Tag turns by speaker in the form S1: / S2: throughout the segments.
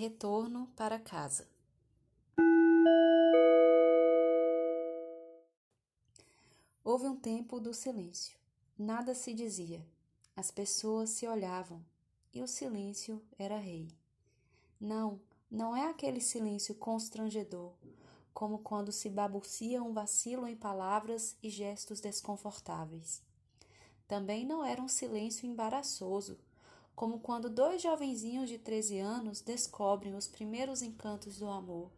S1: Retorno para casa. Houve um tempo do silêncio. Nada se dizia. As pessoas se olhavam e o silêncio era rei. Não, não é aquele silêncio constrangedor, como quando se babucia um vacilo em palavras e gestos desconfortáveis. Também não era um silêncio embaraçoso, como quando dois jovenzinhos de 13 anos descobrem os primeiros encantos do amor.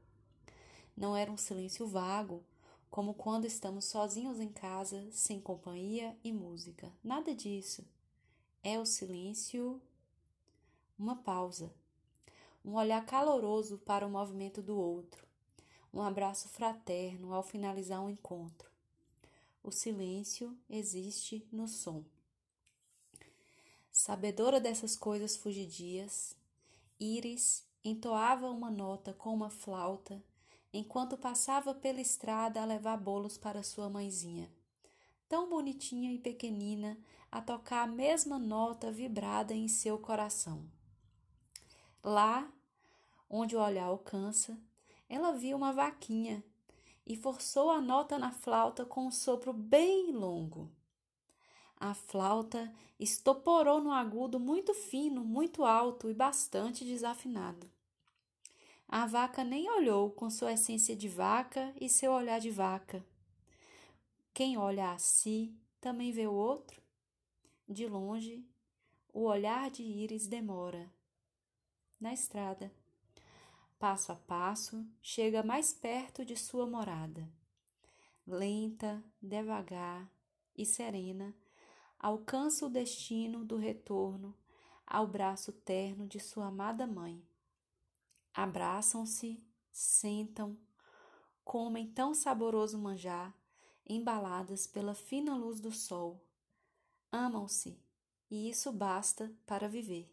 S1: Não era um silêncio vago, como quando estamos sozinhos em casa, sem companhia e música. Nada disso. É o silêncio. Uma pausa. Um olhar caloroso para o movimento do outro. Um abraço fraterno ao finalizar um encontro. O silêncio existe no som. Sabedora dessas coisas fugidias, Íris entoava uma nota com uma flauta enquanto passava pela estrada a levar bolos para sua mãezinha. Tão bonitinha e pequenina, a tocar a mesma nota vibrada em seu coração. Lá, onde o olhar alcança, ela viu uma vaquinha e forçou a nota na flauta com um sopro bem longo. A flauta estoporou no agudo muito fino, muito alto e bastante desafinado. A vaca nem olhou com sua essência de vaca e seu olhar de vaca. Quem olha a si também vê o outro? De longe, o olhar de Íris demora. Na estrada, passo a passo, chega mais perto de sua morada. Lenta, devagar e serena, alcança o destino do retorno ao braço terno de sua amada mãe. Abraçam-se, sentam, comem tão saboroso manjar, embaladas pela fina luz do sol. Amam-se, e isso basta para viver.